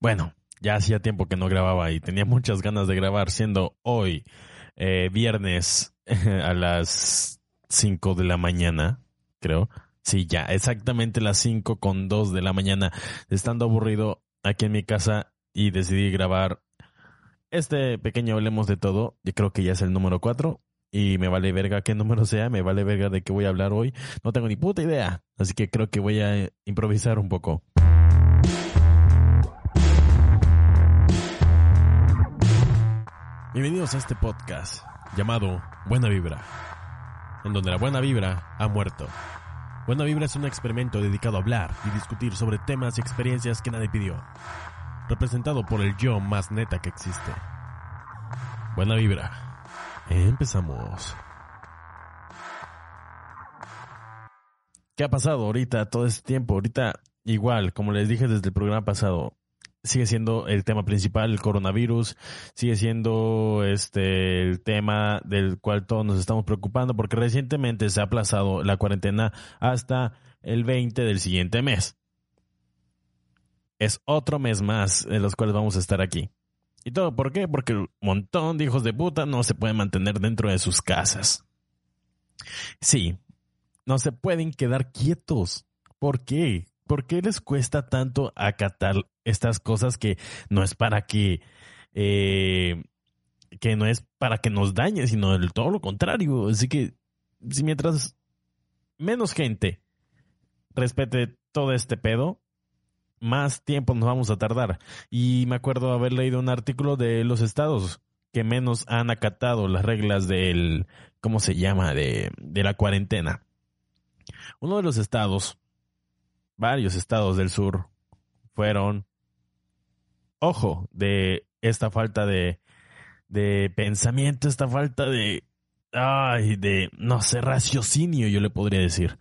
Bueno, ya hacía tiempo que no grababa y tenía muchas ganas de grabar, siendo hoy eh, viernes a las 5 de la mañana, creo. Sí, ya, exactamente las 5 con 2 de la mañana, estando aburrido aquí en mi casa y decidí grabar este pequeño Hablemos de Todo. Yo creo que ya es el número 4 y me vale verga qué número sea, me vale verga de qué voy a hablar hoy. No tengo ni puta idea, así que creo que voy a improvisar un poco. Bienvenidos a este podcast llamado Buena Vibra, en donde la buena vibra ha muerto. Buena Vibra es un experimento dedicado a hablar y discutir sobre temas y experiencias que nadie pidió, representado por el yo más neta que existe. Buena Vibra. Empezamos. ¿Qué ha pasado ahorita todo este tiempo? Ahorita igual, como les dije desde el programa pasado, sigue siendo el tema principal, el coronavirus, sigue siendo este el tema del cual todos nos estamos preocupando porque recientemente se ha aplazado la cuarentena hasta el 20 del siguiente mes. Es otro mes más en los cuales vamos a estar aquí. ¿Y todo por qué? Porque un montón de hijos de puta no se pueden mantener dentro de sus casas. Sí, no se pueden quedar quietos. ¿Por qué? ¿Por qué les cuesta tanto acatar estas cosas que no es para que eh, que no es para que nos dañe, sino todo lo contrario. Así que si mientras menos gente respete todo este pedo, más tiempo nos vamos a tardar. Y me acuerdo haber leído un artículo de los estados que menos han acatado las reglas del, ¿cómo se llama?, de, de la cuarentena. Uno de los estados, varios estados del sur, fueron ojo, de esta falta de, de pensamiento, esta falta de, ay, de, no sé, raciocinio, yo le podría decir.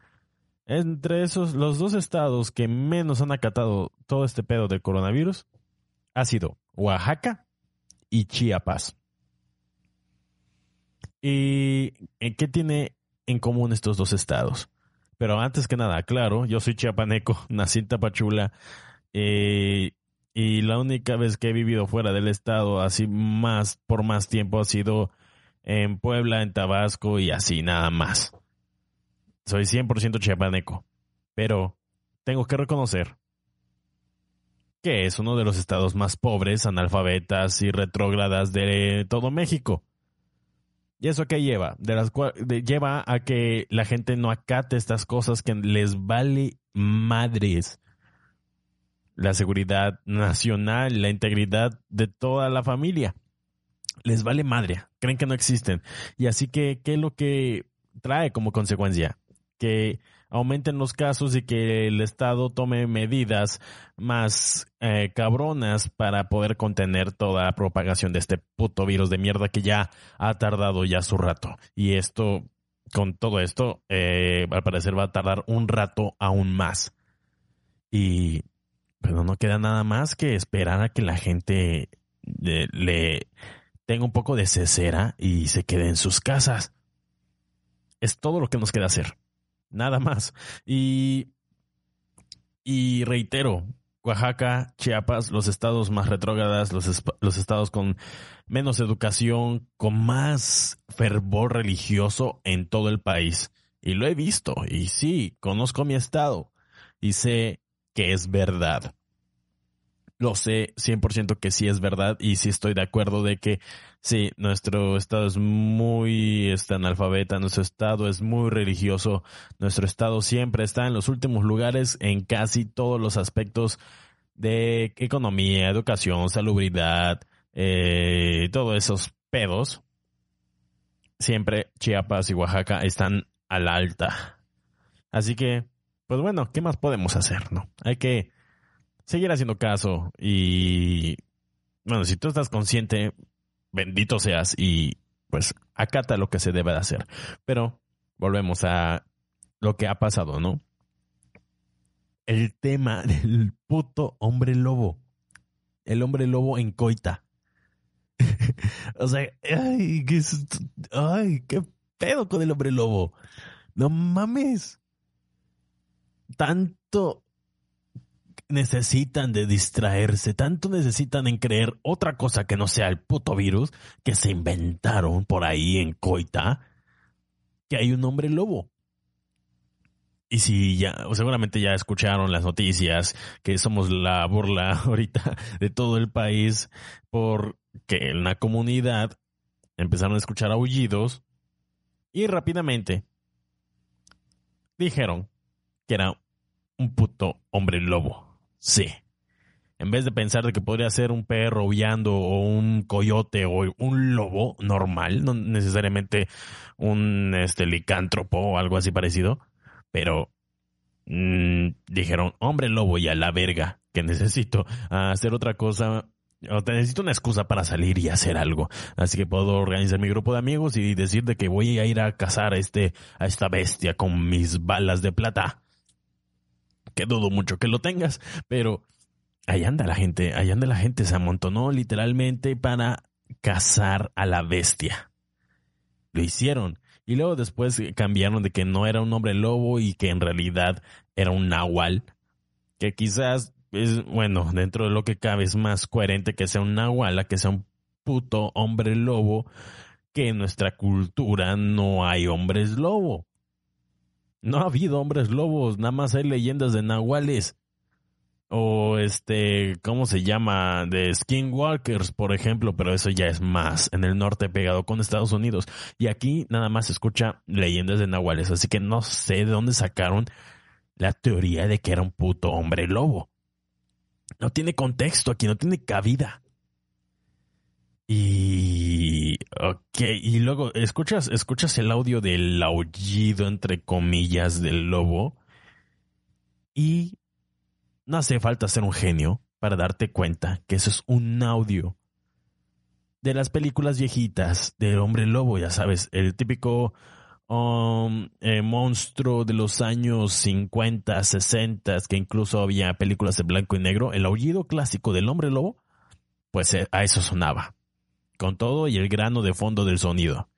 Entre esos, los dos estados que menos han acatado todo este pedo del coronavirus ha sido Oaxaca y Chiapas. ¿Y qué tiene en común estos dos estados? Pero antes que nada, claro, yo soy chiapaneco, nací en Tapachula, eh, y la única vez que he vivido fuera del estado así más por más tiempo ha sido en Puebla, en Tabasco y así nada más. Soy 100% chiapaneco, pero tengo que reconocer que es uno de los estados más pobres, analfabetas y retrógradas de todo México. ¿Y eso qué lleva? De las lleva a que la gente no acate estas cosas que les vale madres la seguridad nacional, la integridad de toda la familia. Les vale madre, creen que no existen. Y así que, ¿qué es lo que trae como consecuencia? Que aumenten los casos y que el Estado tome medidas más eh, cabronas para poder contener toda la propagación de este puto virus de mierda que ya ha tardado ya su rato. Y esto, con todo esto, eh, al parecer va a tardar un rato aún más. Y pero no queda nada más que esperar a que la gente le, tenga un poco de cesera y se quede en sus casas. Es todo lo que nos queda hacer. Nada más. Y, y reitero, Oaxaca, Chiapas, los estados más retrógradas, los, los estados con menos educación, con más fervor religioso en todo el país. Y lo he visto. Y sí, conozco mi estado. Y sé que es verdad. Lo sé 100% que sí es verdad y sí estoy de acuerdo de que sí, nuestro estado es muy está analfabeta, nuestro estado es muy religioso, nuestro estado siempre está en los últimos lugares en casi todos los aspectos de economía, educación, salubridad, eh, todos esos pedos. Siempre Chiapas y Oaxaca están a la alta. Así que pues bueno, ¿qué más podemos hacer, no? Hay que seguir haciendo caso y, bueno, si tú estás consciente, bendito seas y pues acata lo que se debe de hacer. Pero volvemos a lo que ha pasado, ¿no? El tema del puto hombre lobo. El hombre lobo en coita. o sea, ay qué, ay, qué pedo con el hombre lobo. No mames. Tanto necesitan de distraerse, tanto necesitan en creer otra cosa que no sea el puto virus que se inventaron por ahí en Coita, que hay un hombre lobo. Y si ya, seguramente ya escucharon las noticias que somos la burla ahorita de todo el país porque en la comunidad empezaron a escuchar aullidos y rápidamente dijeron que era un puto hombre lobo. Sí. En vez de pensar de que podría ser un perro aullando o un coyote o un lobo normal, no necesariamente un este, licántropo o algo así parecido, pero mmm, dijeron, hombre lobo y a la verga, que necesito hacer otra cosa o necesito una excusa para salir y hacer algo. Así que puedo organizar mi grupo de amigos y decir de que voy a ir a cazar a, este, a esta bestia con mis balas de plata que dudo mucho que lo tengas, pero ahí anda la gente, ahí anda la gente, se amontonó literalmente para cazar a la bestia. Lo hicieron. Y luego después cambiaron de que no era un hombre lobo y que en realidad era un nahual. Que quizás es, bueno, dentro de lo que cabe es más coherente que sea un nahual a que sea un puto hombre lobo. Que en nuestra cultura no hay hombres lobo. No ha habido hombres lobos, nada más hay leyendas de nahuales. O este, ¿cómo se llama? De skinwalkers, por ejemplo, pero eso ya es más en el norte pegado con Estados Unidos. Y aquí nada más se escucha leyendas de nahuales, así que no sé de dónde sacaron la teoría de que era un puto hombre lobo. No tiene contexto aquí, no tiene cabida. Y. Ok, y luego escuchas, escuchas el audio del aullido, entre comillas, del lobo. Y no hace falta ser un genio para darte cuenta que eso es un audio de las películas viejitas del hombre lobo, ya sabes, el típico um, eh, monstruo de los años 50, 60, que incluso había películas de blanco y negro. El aullido clásico del hombre lobo, pues eh, a eso sonaba con todo y el grano de fondo del sonido.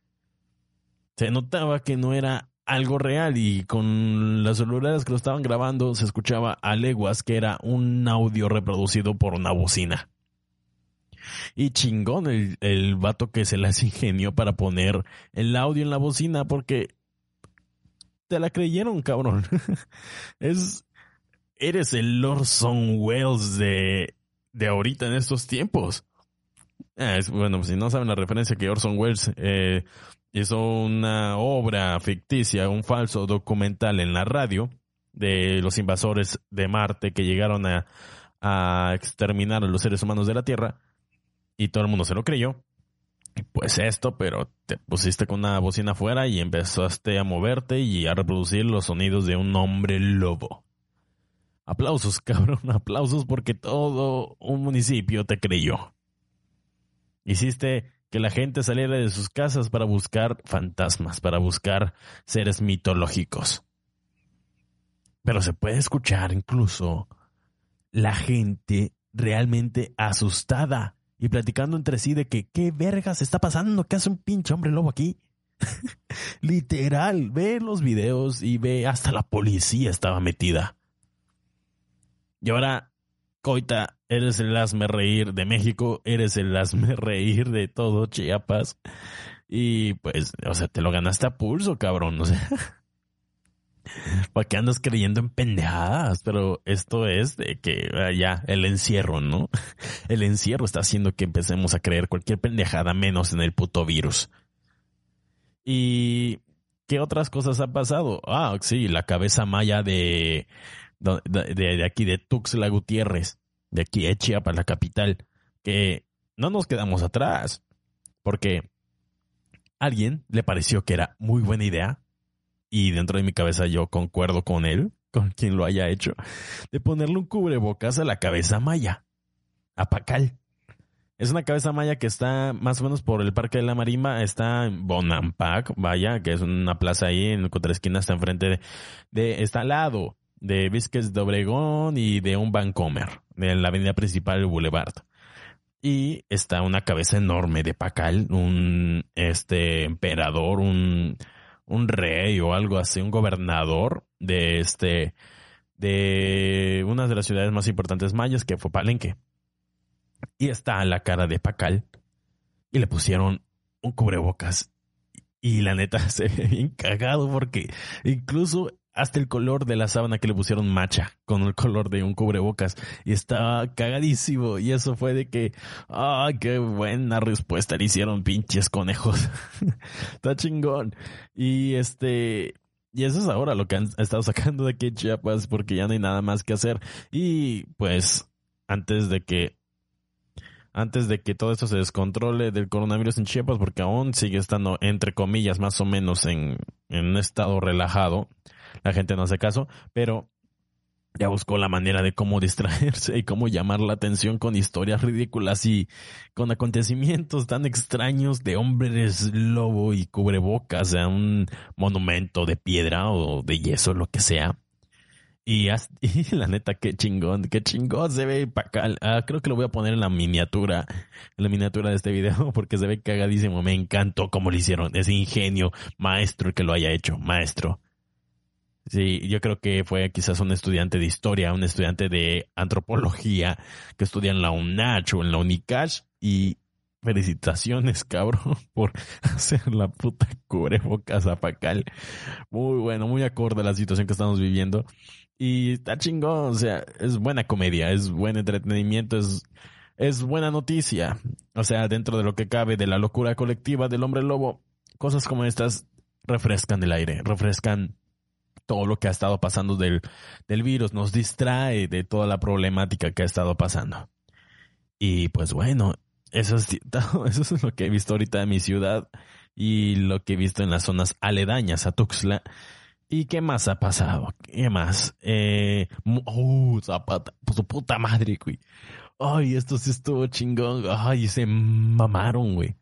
Se notaba que no era algo real y con las celulares que lo estaban grabando se escuchaba a leguas que era un audio reproducido por una bocina. Y chingón el, el vato que se las ingenió para poner el audio en la bocina porque te la creyeron, cabrón. es, eres el Orson Welles de, de ahorita en estos tiempos. Ah, bueno, si no saben la referencia que Orson Welles eh, hizo una obra ficticia, un falso documental en la radio de los invasores de Marte que llegaron a, a exterminar a los seres humanos de la Tierra y todo el mundo se lo creyó. Pues esto, pero te pusiste con una bocina afuera y empezaste a moverte y a reproducir los sonidos de un hombre lobo. Aplausos, cabrón, aplausos porque todo un municipio te creyó. Hiciste que la gente saliera de sus casas para buscar fantasmas, para buscar seres mitológicos. Pero se puede escuchar incluso la gente realmente asustada y platicando entre sí de que qué vergas está pasando, qué hace un pinche hombre lobo aquí. Literal, ve los videos y ve hasta la policía estaba metida. Y ahora Coita, eres el hazme reír de México, eres el hazme reír de todo Chiapas. Y pues, o sea, te lo ganaste a pulso, cabrón. O sea, ¿para qué andas creyendo en pendejadas? Pero esto es de que ah, ya, el encierro, ¿no? El encierro está haciendo que empecemos a creer cualquier pendejada menos en el puto virus. Y ¿qué otras cosas han pasado? Ah, sí, la cabeza maya de de, aquí de Tuxtla Gutiérrez, de aquí de Chiapas, la capital, que no nos quedamos atrás, porque alguien le pareció que era muy buena idea y dentro de mi cabeza yo concuerdo con él, con quien lo haya hecho, de ponerle un cubrebocas a la cabeza maya, a Pacal. Es una cabeza maya que está más o menos por el Parque de la Marimba, está en Bonampak, vaya, que es una plaza ahí en otra esquina, está enfrente de, de está lado de Vizques de Obregón y de un Vancomer, de la avenida principal del Boulevard. Y está una cabeza enorme de Pacal, un este emperador, un, un rey o algo así, un gobernador de este de una de las ciudades más importantes mayas que fue Palenque. Y está la cara de Pacal y le pusieron un cubrebocas y la neta se ve bien cagado porque incluso hasta el color de la sábana que le pusieron macha con el color de un cubrebocas. Y estaba cagadísimo. Y eso fue de que ah qué buena respuesta le hicieron pinches conejos está chingón. Y este y eso es ahora lo que han estado sacando de aquí Chiapas porque ya no hay nada más que hacer. Y pues antes de que antes de que todo esto se descontrole del coronavirus en Chiapas, porque aún sigue estando, entre comillas, más o menos en, en un estado relajado, la gente no hace caso, pero ya buscó la manera de cómo distraerse y cómo llamar la atención con historias ridículas y con acontecimientos tan extraños de hombres lobo y cubrebocas a un monumento de piedra o de yeso, lo que sea. Y, la neta, qué chingón, qué chingón se ve Pacal. Ah, creo que lo voy a poner en la miniatura, en la miniatura de este video, porque se ve cagadísimo. Me encantó cómo lo hicieron. Ese ingenio, maestro el que lo haya hecho, maestro. Sí, yo creo que fue quizás un estudiante de historia, un estudiante de antropología que estudia en la UNACH o en la UNICASH y felicitaciones, cabrón, por hacer la puta cubrebocas a Pacal. Muy bueno, muy acorde a la situación que estamos viviendo. Y está chingón, o sea, es buena comedia, es buen entretenimiento, es, es buena noticia. O sea, dentro de lo que cabe de la locura colectiva del hombre lobo, cosas como estas refrescan el aire, refrescan todo lo que ha estado pasando del, del virus, nos distrae de toda la problemática que ha estado pasando. Y pues bueno, eso es, eso es lo que he visto ahorita en mi ciudad y lo que he visto en las zonas aledañas a Tuxtla. ¿Y qué más ha pasado? ¿Qué más? Eh, oh, Zapata, pues su puta madre, güey. Ay, esto sí estuvo chingón. Ay, se mamaron, güey.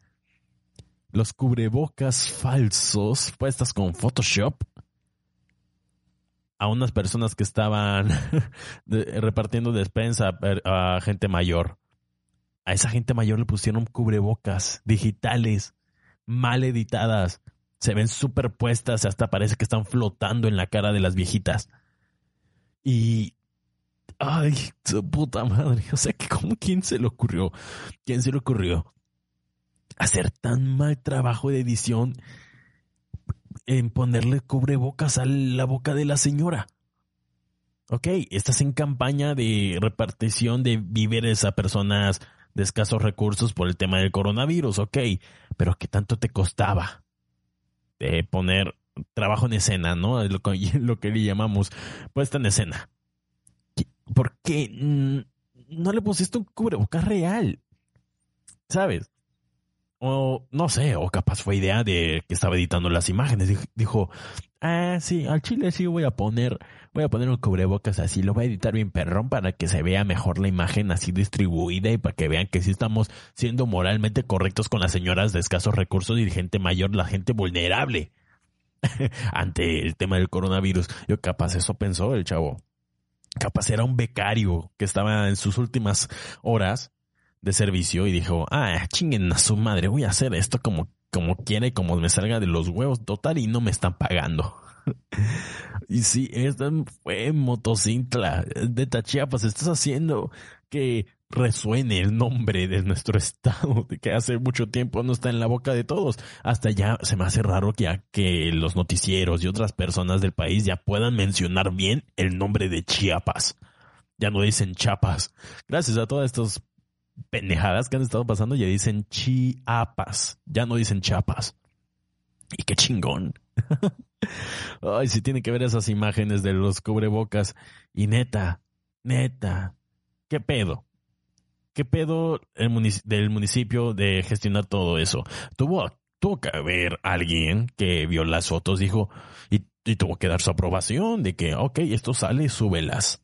Los cubrebocas falsos puestas con Photoshop a unas personas que estaban repartiendo despensa a, gente mayor. A esa gente mayor le pusieron cubrebocas digitales, mal editadas. Se ven superpuestas, hasta parece que están flotando en la cara de las viejitas. Y. Ay, su puta madre. O sea, que como quién se le ocurrió. ¿Quién se le ocurrió? Hacer tan mal trabajo de edición en ponerle cubrebocas a la boca de la señora. Ok, estás en campaña de repartición de víveres a personas de escasos recursos por el tema del coronavirus, ok, pero ¿qué tanto te costaba de poner trabajo en escena, ¿no? Lo lo que le llamamos puesta en escena. ¿Por qué no le pusiste un cubrebocas real? ¿Sabes? No sé, o capaz fue idea de que estaba editando las imágenes. Dijo, ah, sí, al chile sí voy a poner, voy a poner un cubrebocas así, lo voy a editar bien perrón para que se vea mejor la imagen así distribuida y para que vean que sí estamos siendo moralmente correctos con las señoras de escasos recursos y gente mayor, la gente vulnerable ante el tema del coronavirus. Yo capaz eso pensó el chavo. Capaz era un becario que estaba en sus últimas horas de servicio y dijo, ah, chinguen a su madre, voy a hacer esto como, como quiere, como me salga de los huevos, total, y no me están pagando. y sí, esta fue motocintla de Tachiapas, estás haciendo que resuene el nombre de nuestro estado, que hace mucho tiempo no está en la boca de todos. Hasta ya se me hace raro que, que los noticieros y otras personas del país ya puedan mencionar bien el nombre de Chiapas. Ya no dicen Chiapas. Gracias a todos estos pendejadas que han estado pasando ya dicen Chiapas, ya no dicen Chiapas. Y qué chingón. Ay, si tiene que ver esas imágenes de los cubrebocas. Y neta, neta, ¿qué pedo? ¿Qué pedo del municipio de gestionar todo eso? Tuvo, tuvo que haber alguien que vio las fotos, dijo, y y tuvo que dar su aprobación de que, ok, esto sale, súbelas.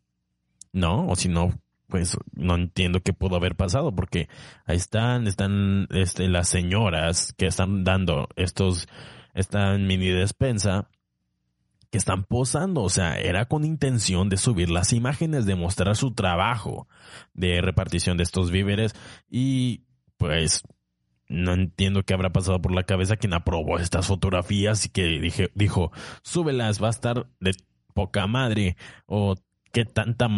¿No? O si no, pues no entiendo qué pudo haber pasado porque ahí están, están este, las señoras que están dando estos, esta mini despensa que están posando, o sea, era con intención de subir las imágenes, de mostrar su trabajo de repartición de estos víveres. Y pues no entiendo qué habrá pasado por la cabeza quien aprobó estas fotografías y que dije, dijo, súbelas, va a estar de poca madre o qué tanta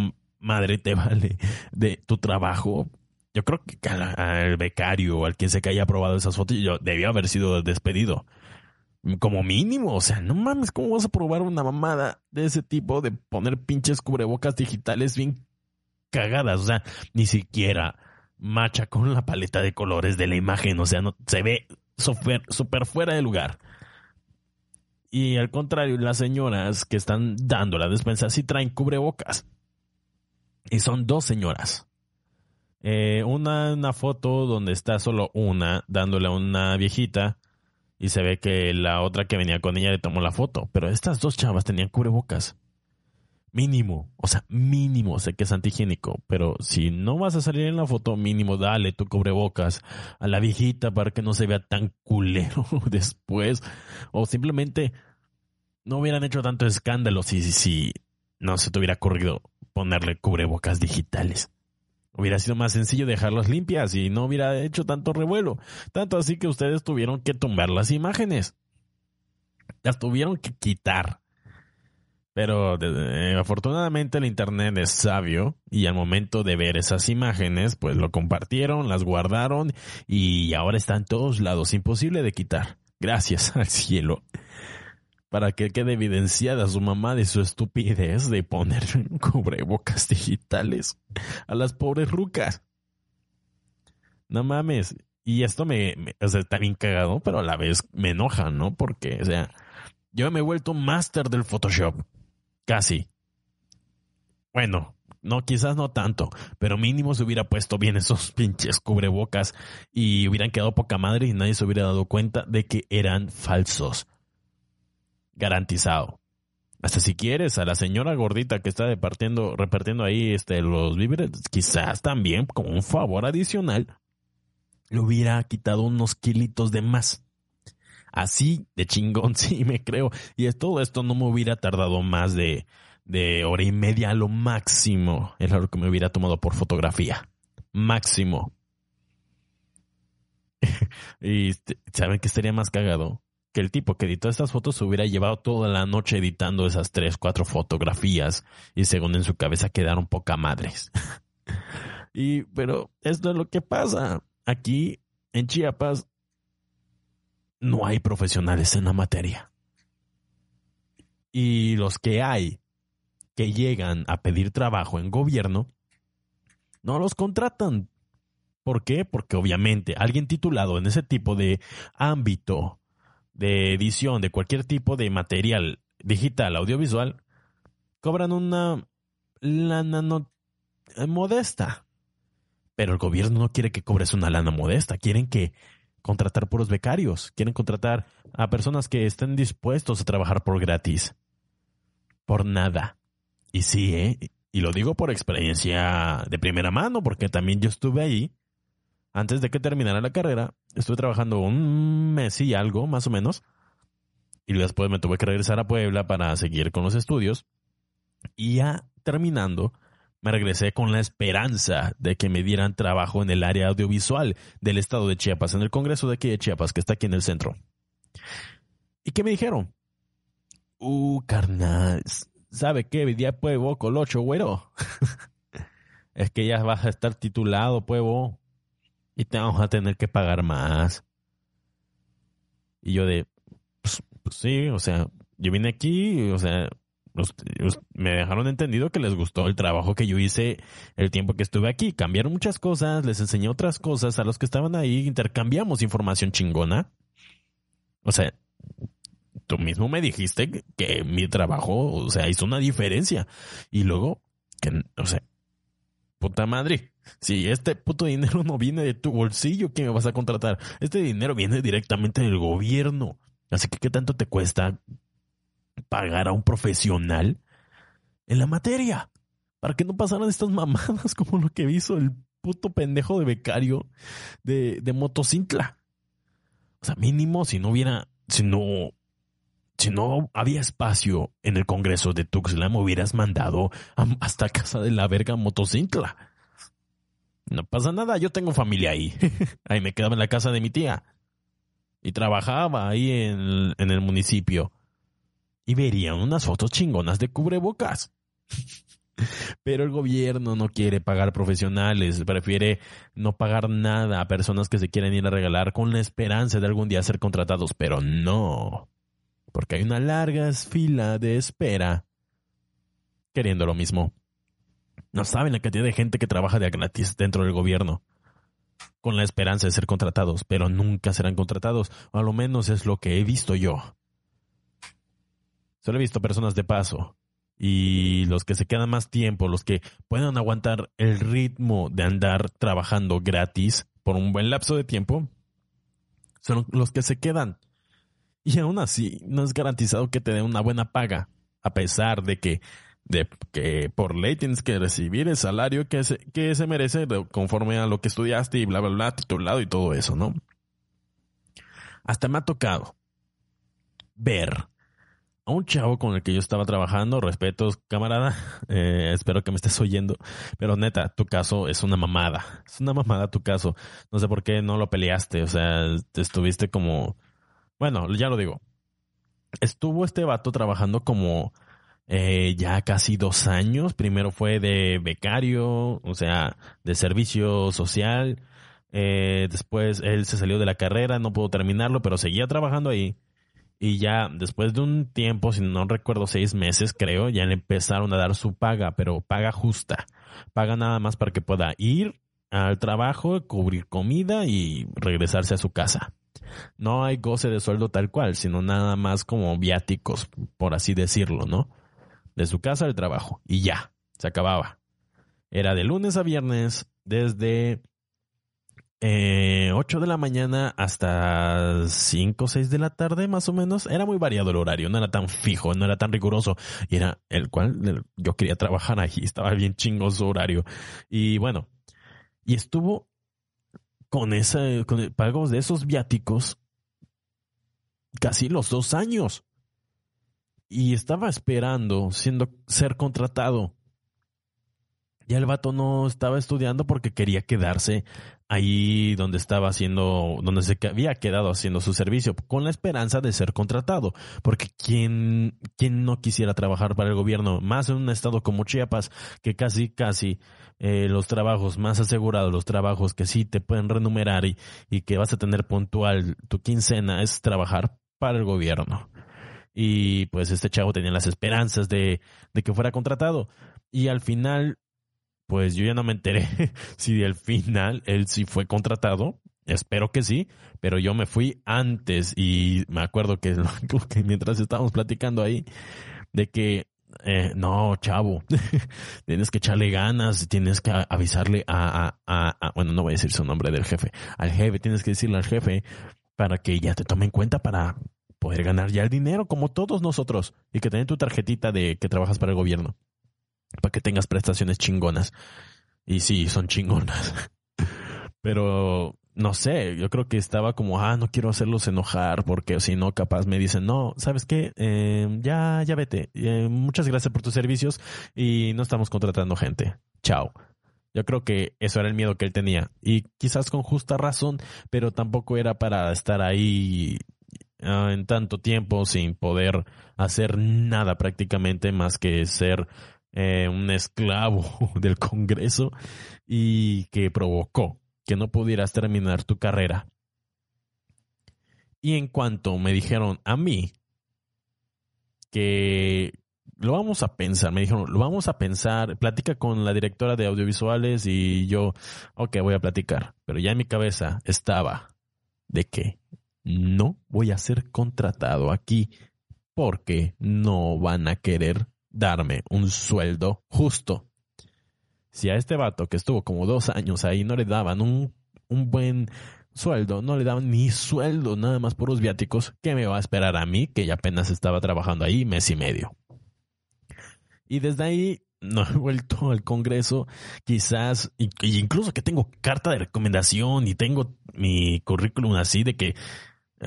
madre te vale de tu trabajo. Yo creo que al becario o al quien se que haya aprobado esas fotos, yo debía haber sido despedido. Como mínimo, o sea, no mames, ¿cómo vas a probar una mamada de ese tipo de poner pinches cubrebocas digitales bien cagadas? O sea, ni siquiera macha con la paleta de colores de la imagen, o sea, no, se ve súper fuera de lugar. Y al contrario, las señoras que están dando la despensa sí traen cubrebocas. Y son dos señoras. Eh, una, una foto donde está solo una dándole a una viejita y se ve que la otra que venía con ella le tomó la foto. Pero estas dos chavas tenían cubrebocas. Mínimo, o sea, mínimo, sé que es antihigiénico, pero si no vas a salir en la foto, mínimo dale tu cubrebocas a la viejita para que no se vea tan culero después. O simplemente no hubieran hecho tanto escándalo si, si, si no se te hubiera ocurrido ponerle cubrebocas digitales. Hubiera sido más sencillo dejarlas limpias y no hubiera hecho tanto revuelo. Tanto así que ustedes tuvieron que tumbar las imágenes. Las tuvieron que quitar. Pero eh, afortunadamente el Internet es sabio y al momento de ver esas imágenes, pues lo compartieron, las guardaron y ahora está en todos lados, imposible de quitar. Gracias al cielo para que quede evidenciada su mamá de su estupidez de poner cubrebocas digitales a las pobres rucas. No mames. Y esto me, o sea, está bien cagado, pero a la vez me enoja, ¿no? Porque, o sea, yo me he vuelto máster del Photoshop. Casi. Bueno, no, quizás no tanto, pero mínimo se hubiera puesto bien esos pinches cubrebocas y hubieran quedado poca madre y nadie se hubiera dado cuenta de que eran falsos garantizado. Hasta si quieres, a la señora gordita que está repartiendo, ahí este, los víveres, quizás también como un favor adicional, le hubiera quitado unos kilitos de más. Así de chingón, sí, me creo. Y todo esto no me hubiera tardado más de, de hora y media lo máximo. Es lo que me hubiera tomado por fotografía. Máximo. y este, ¿saben qué estaría más cagado? Que el tipo que editó estas fotos se hubiera llevado toda la noche editando esas tres, cuatro fotografías y según en su cabeza quedaron poca madres. y, pero esto es lo que pasa. Aquí en Chiapas no hay profesionales en la materia. Y los que hay que llegan a pedir trabajo en gobierno, no los contratan. ¿Por qué? Porque obviamente alguien titulado en ese tipo de ámbito de edición de cualquier tipo de material digital, audiovisual, cobran una lana eh, modesta. Pero el gobierno no quiere que cobres una lana modesta, quieren que contratar puros becarios, quieren contratar a personas que estén dispuestos a trabajar por gratis. Por nada. Y sí, ¿eh? Y lo digo por experiencia de primera mano, porque también yo estuve ahí antes de que terminara la carrera, estuve trabajando un mes y algo, más o menos. Y después me tuve que regresar a Puebla para seguir con los estudios. Y ya terminando, me regresé con la esperanza de que me dieran trabajo en el área audiovisual del estado de Chiapas, en el Congreso de aquí de Chiapas, que está aquí en el centro. ¿Y qué me dijeron? Uh, carnal, ¿sabe qué? Día puevo colocho, güero. es que ya vas a estar titulado, puevo y te vamos a tener que pagar más. Y yo de, pues, pues sí, o sea, yo vine aquí, o sea, me dejaron entendido que les gustó el trabajo que yo hice el tiempo que estuve aquí. Cambiaron muchas cosas, les enseñé otras cosas a los que estaban ahí, intercambiamos información chingona. O sea, tú mismo me dijiste que mi trabajo, o sea, hizo una diferencia. Y luego, que, o sea, puta madre, si este puto dinero no viene de tu bolsillo, ¿qué me vas a contratar? Este dinero viene directamente del gobierno. Así que, ¿qué tanto te cuesta pagar a un profesional en la materia para que no pasaran estas mamadas como lo que hizo el puto pendejo de becario de, de Motocintla. O sea, mínimo si no hubiera, si no, si no había espacio en el Congreso de Tuxtla, me hubieras mandado hasta casa de la verga Motocintla. No pasa nada, yo tengo familia ahí. ahí me quedaba en la casa de mi tía. Y trabajaba ahí en, el municipio. Y verían unas fotos chingonas de cubrebocas. Pero el gobierno no quiere pagar profesionales, prefiere no pagar nada a personas que se quieren ir a regalar con la esperanza de algún día ser contratados, pero no, porque hay una larga fila de espera queriendo lo mismo. No saben la cantidad de gente que trabaja de gratis dentro del gobierno, con la esperanza de ser contratados, pero nunca serán contratados, o a lo menos es lo que he visto yo. Solo he visto personas de paso, y los que se quedan más tiempo, los que puedan aguantar el ritmo de andar trabajando gratis por un buen lapso de tiempo, son los que se quedan. Y aún así, no es garantizado que te den una buena paga, a pesar de que, de que por ley tienes que recibir el salario que se, que se merece conforme a lo que estudiaste y bla, bla, bla, titulado y todo eso, ¿no? Hasta me ha tocado ver a un chavo con el que yo estaba trabajando, respetos, camarada, eh, espero que me estés oyendo, pero neta, tu caso es una mamada, es una mamada tu caso, no sé por qué no lo peleaste, o sea, estuviste como, bueno, ya lo digo, estuvo este vato trabajando como eh, ya casi dos años, primero fue de becario, o sea, de servicio social, eh, después él se salió de la carrera, no pudo terminarlo, pero seguía trabajando ahí y ya después de un tiempo, si no recuerdo seis meses creo, ya le empezaron a dar su paga, pero paga justa. Paga nada más para que pueda ir al trabajo, cubrir comida y regresarse a su casa. No hay goce de sueldo tal cual, sino nada más como viáticos, por así decirlo, ¿no? De su casa al trabajo. Y ya, se acababa. Era de lunes a viernes, desde eh, 8 de la mañana hasta 5 o 6 de la tarde, más o menos. Era muy variado el horario, no era tan fijo, no era tan riguroso. Y era el cual yo quería trabajar ahí, estaba bien chingo su horario. Y bueno, y estuvo con ese, con pagos de esos viáticos casi los dos años. Y estaba esperando siendo, ser contratado. Ya el vato no estaba estudiando porque quería quedarse ahí donde estaba haciendo, donde se había quedado haciendo su servicio, con la esperanza de ser contratado. Porque ¿quién, quién no quisiera trabajar para el gobierno? Más en un estado como Chiapas, que casi, casi eh, los trabajos más asegurados, los trabajos que sí te pueden renumerar y, y que vas a tener puntual tu quincena, es trabajar para el gobierno. Y pues este chavo tenía las esperanzas de, de que fuera contratado. Y al final pues yo ya no me enteré si al final él sí fue contratado. Espero que sí, pero yo me fui antes y me acuerdo que, mientras estábamos platicando ahí, de que eh, no, chavo, tienes que echarle ganas, tienes que avisarle a, a, a, bueno, no voy a decir su nombre del jefe, al jefe, tienes que decirle al jefe para que ya te tome en cuenta para poder ganar ya el dinero como todos nosotros y que tenga tu tarjetita de que trabajas para el gobierno para que tengas prestaciones chingonas. Y sí, son chingonas. Pero no sé, yo creo que estaba como, ah, no quiero hacerlos enojar porque si no, capaz me dicen, no, ¿sabes qué? Eh, ya, ya vete. Eh, muchas gracias por tus servicios y no estamos contratando gente. Chao. Yo creo que eso era el miedo que él tenía. Y quizás con justa razón, pero tampoco era para estar ahí ah, en tanto tiempo sin poder hacer nada prácticamente más que ser eh, un esclavo del Congreso y que provocó que no pudieras terminar tu carrera. Y en cuanto me dijeron a mí que lo vamos a pensar, me dijeron, lo vamos a pensar, platica con la directora de audiovisuales y yo, ok, voy a platicar, pero ya en mi cabeza estaba de que no voy a ser contratado aquí porque no van a querer darme un sueldo justo. Si a este vato que estuvo como dos años ahí no le daban un, un buen sueldo, no le daban ni sueldo, nada más por los viáticos, ¿qué me va a esperar a mí, que ya apenas estaba trabajando ahí mes y medio? Y desde ahí no he vuelto al Congreso, quizás, incluso que tengo carta de recomendación y tengo mi currículum así de que,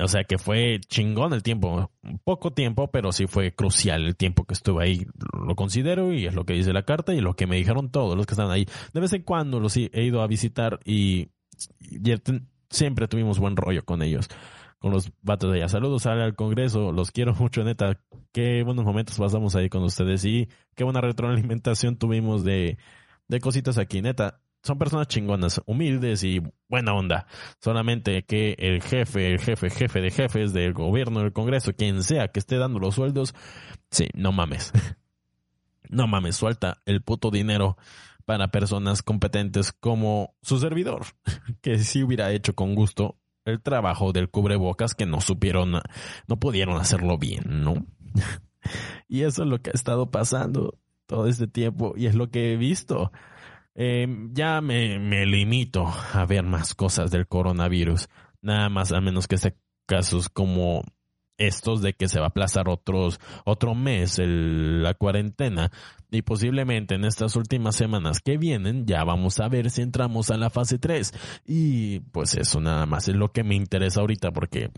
o sea, que fue chingón el tiempo, poco tiempo, pero sí fue crucial el tiempo que estuve ahí, lo considero y es lo que dice la carta y lo que me dijeron todos los que están ahí. De vez en cuando los he ido a visitar y, siempre tuvimos buen rollo con ellos con los vatos de allá. Saludos al Congreso, los quiero mucho, neta. Qué buenos momentos pasamos ahí con ustedes y qué buena retroalimentación tuvimos de, de cositas aquí, neta. Son personas chingonas, humildes y buena onda. Solamente que el jefe, el jefe, jefe de jefes del gobierno, del Congreso, quien sea que esté dando los sueldos, sí, no mames. no mames, suelta el puto dinero para personas competentes como su servidor, que sí hubiera hecho con gusto el trabajo del cubrebocas que no supieron, no pudieron hacerlo bien, ¿no? y eso es lo que ha estado pasando todo este tiempo y es lo que he visto. Em, ya me, me, limito a ver más cosas del coronavirus, nada más a menos que sea casos como estos de que se va a aplazar otros, otro mes la cuarentena. Y posiblemente en estas últimas semanas que vienen ya vamos a ver si entramos a la fase 3 y pues eso nada más es lo que me interesa ahorita porque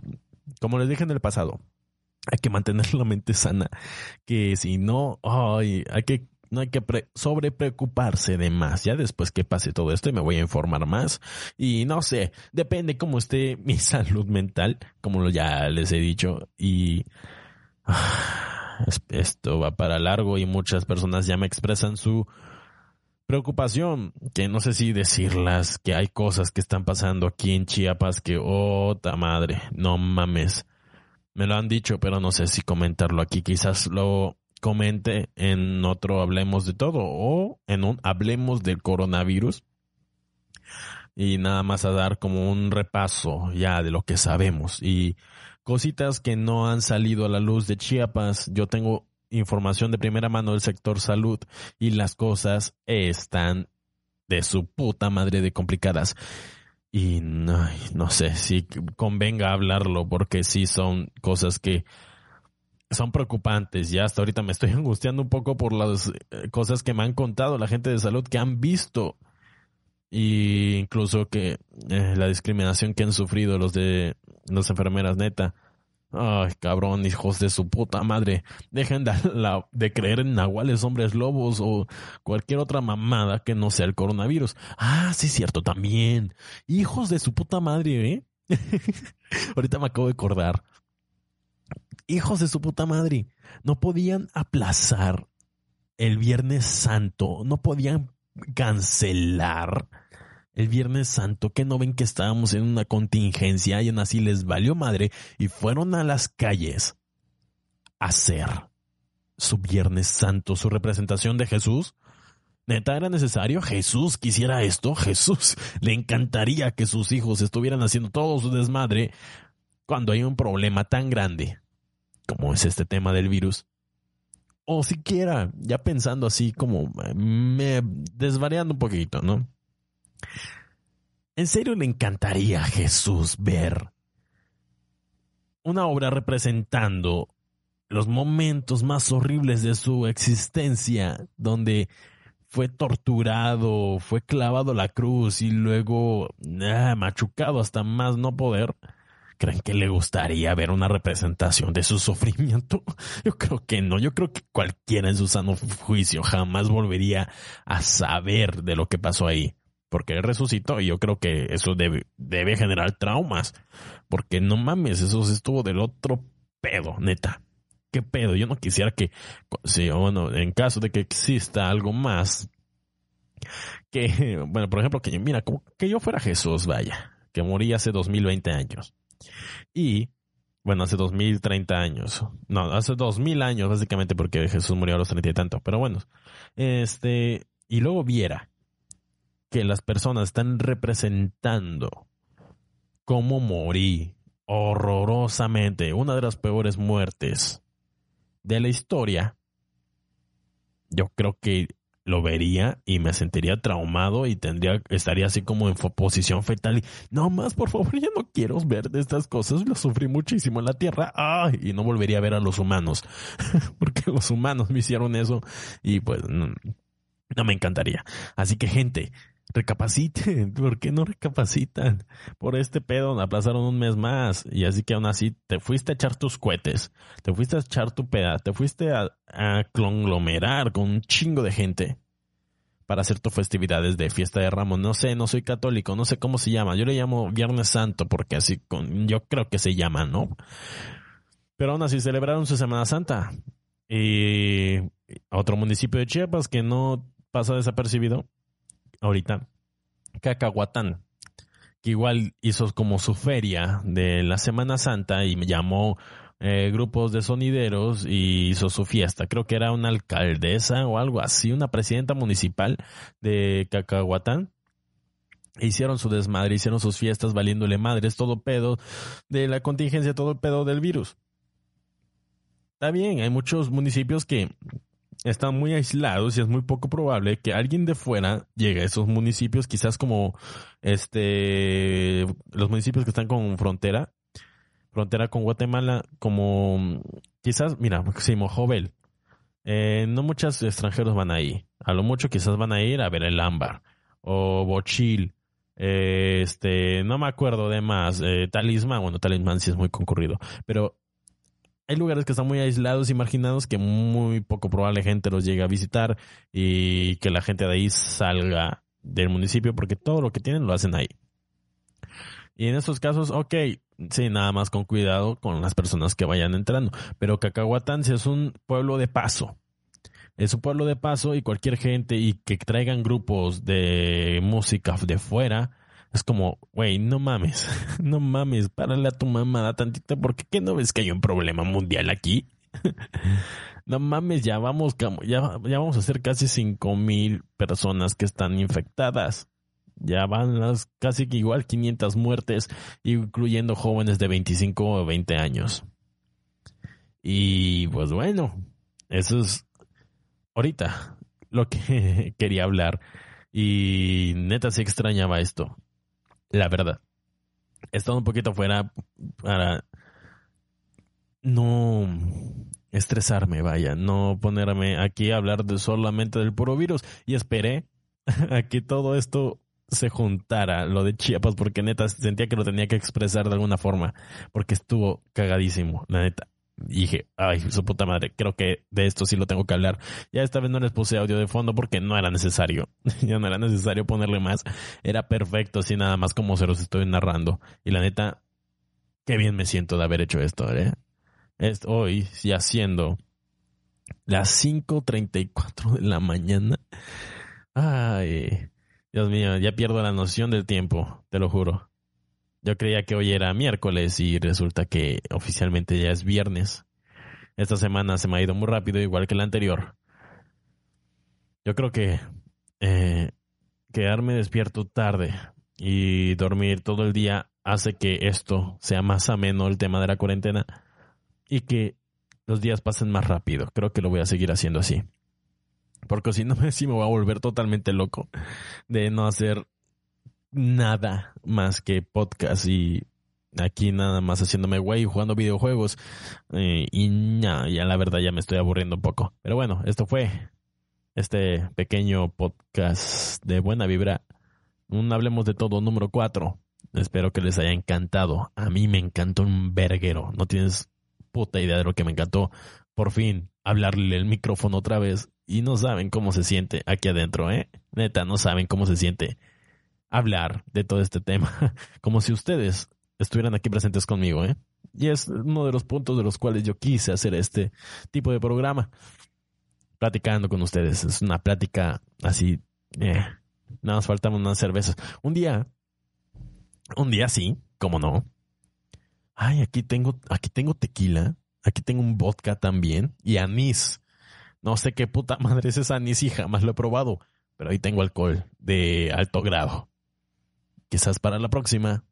como les dije en el pasado hay que mantener la mente sana que si no ay, hay que no hay que sobre preocuparse de más. Ya después que pase todo esto me voy a informar más. Y no sé, depende cómo esté mi salud mental, como ya les he dicho. Y ah, esto va para largo y muchas personas ya me expresan su preocupación, que no sé si decirlas, que hay cosas que están pasando aquí en Chiapas que, oh, madre, no mames. Me lo han dicho, pero no sé si comentarlo aquí. Quizás lo comente en otro Hablemos de todo o en un Hablemos del coronavirus. Y nada más a dar como un repaso ya de lo que sabemos y cositas que no han salido a la luz de Chiapas. Yo tengo información de primera mano del sector salud y las cosas están de su puta madre de complicadas. Y no, no sé si convenga hablarlo porque sí son cosas que son preocupantes. Ya hasta ahorita me estoy angustiando un poco por las eh, cosas que me han contado la gente de salud que han visto. Y incluso que eh, la discriminación que han sufrido los de las enfermeras neta. Ay, cabrón, hijos de su puta madre. Dejen de, de creer en nahuales, hombres lobos o cualquier otra mamada que no sea el coronavirus. Ah, sí, cierto, también. Hijos de su puta madre, ¿eh? Ahorita me acabo de acordar hijos de su puta madre, no podían aplazar el Viernes Santo, no podían cancelar el Viernes Santo, que no ven que estábamos en una contingencia y aún así les valió madre y fueron a las calles a hacer su Viernes Santo, su representación de Jesús. Neta, era necesario. Jesús quisiera esto. Jesús le encantaría que sus hijos estuvieran haciendo todo su desmadre cuando hay un problema tan grande como es este tema del virus. O siquiera, ya pensando así como me desvariando un poquito, ¿no? En serio le encantaría a Jesús ver una obra representando los momentos más horribles de su existencia, donde fue torturado, fue clavado a la cruz y luego ah, machucado hasta más no poder. ¿Creen que le gustaría ver una representación de su sufrimiento? Yo creo que no. Yo creo que cualquiera en su sano juicio jamás volvería a saber de lo que pasó ahí. Porque él resucitó y yo creo que eso debe, generar traumas. Porque no mames, eso estuvo del otro pedo, neta. ¿Qué pedo? Yo no quisiera que, sí, bueno, en caso de que exista algo más, que, bueno, por ejemplo, que mira, como que yo fuera Jesús, vaya, que morí hace 2020 años. Y, bueno, hace dos mil treinta años. No, hace dos mil años, básicamente, porque Jesús murió a los treinta y tanto. Pero bueno, este, y luego viera que las personas están representando cómo morí horrorosamente, una de las peores muertes de la historia, yo creo que lo vería y me sentiría traumado y tendría, estaría así como en posición fetal y no más, por favor, ya no quiero ver de estas cosas, lo sufrí muchísimo en la tierra, ay, y no volvería a ver a los humanos, porque los humanos me hicieron eso y pues no, no me encantaría. Así que gente, recapaciten, ¿por qué no recapacitan? Por este pedo aplazaron un mes más y así que aún así te fuiste a echar tus cohetes, te fuiste a echar tu peda, te fuiste a, conglomerar con un chingo de gente para hacer tus festividades de fiesta de Ramos. No sé, no soy católico, no sé cómo se llama. Yo le llamo Viernes Santo porque así con, yo creo que se llama, ¿no? Pero aún así celebraron su Semana Santa. Y otro municipio de Chiapas que no pasa desapercibido ahorita, Cacahuatán, que igual hizo como su feria de la Semana Santa y me llamó eh, grupos de sonideros y hizo su fiesta. Creo que era una alcaldesa o algo así, una presidenta municipal de Cacahuatán. Hicieron su desmadre, hicieron sus fiestas valiéndole madres, todo pedo de la contingencia, todo pedo del virus. Está bien, hay muchos municipios que están muy aislados y es muy poco probable que alguien de fuera llegue a esos municipios, quizás como este los municipios que están con frontera, frontera con Guatemala, como quizás, mira, Jovel, eh, no muchos extranjeros van ahí, a lo mucho quizás van a ir a ver el ámbar o Bochil, eh, este, no me acuerdo de más, eh, Talismán, bueno, Talismán sí es muy concurrido, pero hay lugares que están muy aislados y marginados que muy poco probable gente los llegue a visitar y que la gente de ahí salga del municipio porque todo lo que tienen lo hacen ahí. Y en estos casos, ok, sí, nada más con cuidado con las personas que vayan entrando. Pero Cacahuatán es un pueblo de paso. Es un pueblo de paso y cualquier gente y que traigan grupos de música de fuera es como, güey, no mames, no mames, párale a tu mamada tantito, porque ¿qué no ves que hay un problema mundial aquí? no mames, ya vamos, ya, ya vamos a ser casi cinco mil personas que están infectadas. Ya van las casi que igual 500 muertes, incluyendo jóvenes de 25 o 20 años. Y pues bueno, eso es ahorita lo que quería hablar. Y neta se extrañaba esto la verdad. He estado un poquito fuera para no estresarme, vaya, no ponerme aquí a hablar de solamente del puro virus y esperé a que todo esto se juntara, lo de Chiapas, porque neta sentía que lo tenía que expresar de alguna forma, porque estuvo cagadísimo, la neta dije, ay, su puta madre, creo que de esto sí lo tengo que hablar. Ya esta vez no les puse audio de fondo porque no era necesario. ya no era necesario ponerle más. Era perfecto así nada más como se los estoy narrando. Y la neta, qué bien me siento de haber hecho esto, ¿eh? Hoy, ya siendo las 5.34 de la mañana. Ay, Dios mío, ya pierdo la noción del tiempo, te lo juro. Yo creía que hoy era miércoles y resulta que oficialmente ya es viernes. Esta semana se me ha ido muy rápido, igual que la anterior. Yo creo que eh, quedarme despierto tarde y dormir todo el día hace que esto sea más ameno el tema de la cuarentena y que los días pasen más rápido. Creo que lo voy a seguir haciendo así. Porque si no, me voy a volver totalmente loco de no hacer nada más que podcast y aquí nada más haciéndome güey jugando videojuegos eh, y ya, la verdad ya me estoy aburriendo un poco. Pero bueno, esto fue este pequeño podcast de buena vibra. Un hablemos de todo número 4. Espero que les haya encantado. A mí me encantó un verguero. No tienes puta idea de lo que me encantó. Por fin, hablarle el micrófono otra vez. Y no saben cómo se siente aquí adentro, ¿eh? Neta, no saben cómo se siente hablar de todo este tema, como si ustedes estuvieran aquí presentes conmigo, ¿eh? Y es uno de los puntos de los cuales yo quise hacer este tipo de programa, platicando con ustedes. Es una plática así, eh, nada más faltan unas cervezas. Un día, un día sí, como no. Ay, aquí tengo, aquí tengo tequila, aquí tengo un vodka también y anís. No sé qué puta madre es ese anís y jamás lo he probado, pero ahí tengo alcohol de alto grado. Quizás para la próxima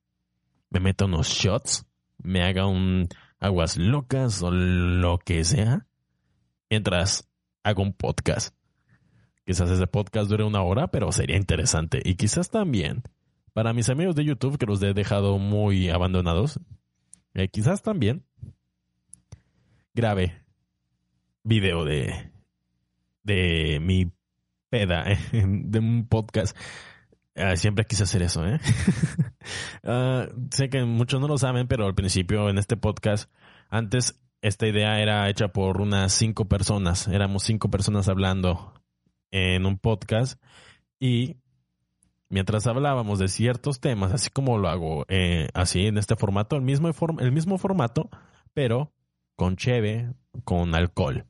me meta unos shots, me haga un aguas locas o lo que sea, mientras hago un podcast. Quizás ese podcast dure una hora, pero sería interesante. Y quizás también, para mis amigos de YouTube, que los he dejado muy abandonados, eh, quizás también grabe video de, de mi peda, de un podcast. Ah, siempre quise hacer eso, ¿eh? Ah, sé que muchos no lo saben, pero al principio en este podcast, antes esta idea era hecha por unas cinco personas. Éramos cinco personas hablando en un podcast y mientras hablábamos de ciertos temas, así como lo hago eh, así en este formato, el mismo, el mismo formato, pero con cheve, con alcohol.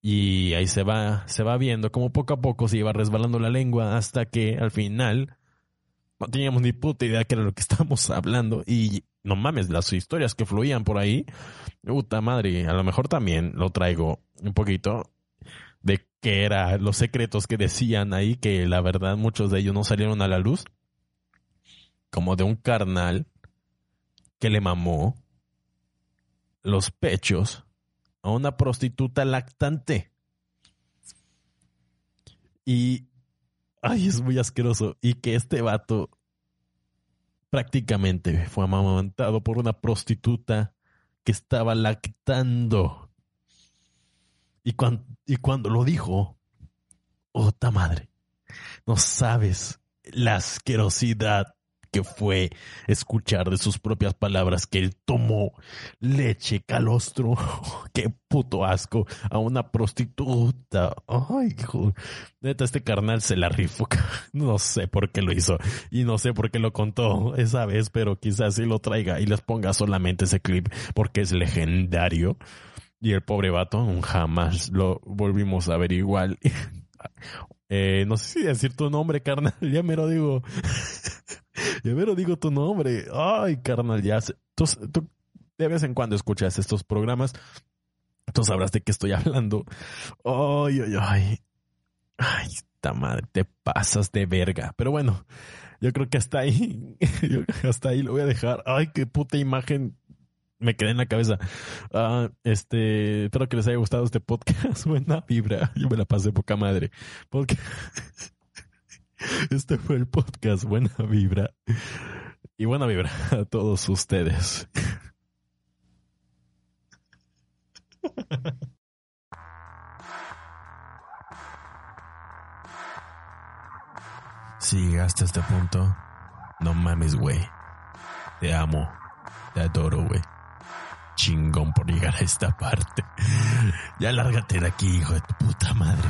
Y ahí se va, se va viendo como poco a poco se iba resbalando la lengua hasta que al final no teníamos ni puta idea que era lo que estábamos hablando y no mames, las historias que fluían por ahí, puta madre, a lo mejor también lo traigo un poquito de qué eran los secretos que decían ahí, que la verdad muchos de ellos no salieron a la luz, como de un carnal que le mamó los pechos a una prostituta lactante. Y, ay, es muy asqueroso. Y que este vato prácticamente fue amamantado por una prostituta que estaba lactando. Y, y cuando lo dijo, ¡ota madre! No sabes la asquerosidad que fue escuchar de sus propias palabras que él tomó leche calostro, qué puto asco, a una prostituta. Ay, hijo. Neta, este carnal se la rifó. No sé por qué lo hizo y no sé por qué lo contó esa vez, pero quizás sí lo traiga y les ponga solamente ese clip porque es legendario. Y el pobre vato jamás lo volvimos a ver igual. Eh, no sé si decir tu nombre, carnal. Ya me lo digo. Me lo digo tu nombre. Ay, carnal, ya. Tú, tú de vez en cuando escuchas estos programas. Tú sabrás de qué estoy hablando. Ay, ay, ay. Ay, esta madre, te pasas de verga. Pero bueno, yo creo que hasta ahí, hasta ahí lo voy a dejar. Ay, qué puta imagen me quedé en la cabeza. Ah, este, espero que les haya gustado este podcast. Buena vibra. Yo me la pasé poca madre. Porque este fue el podcast Buena Vibra. Y buena vibra a todos ustedes. Si llegaste este punto, no mames, güey. Te amo. Te adoro, güey chingón por llegar a esta parte. Ya lárgate de aquí, hijo de tu puta madre.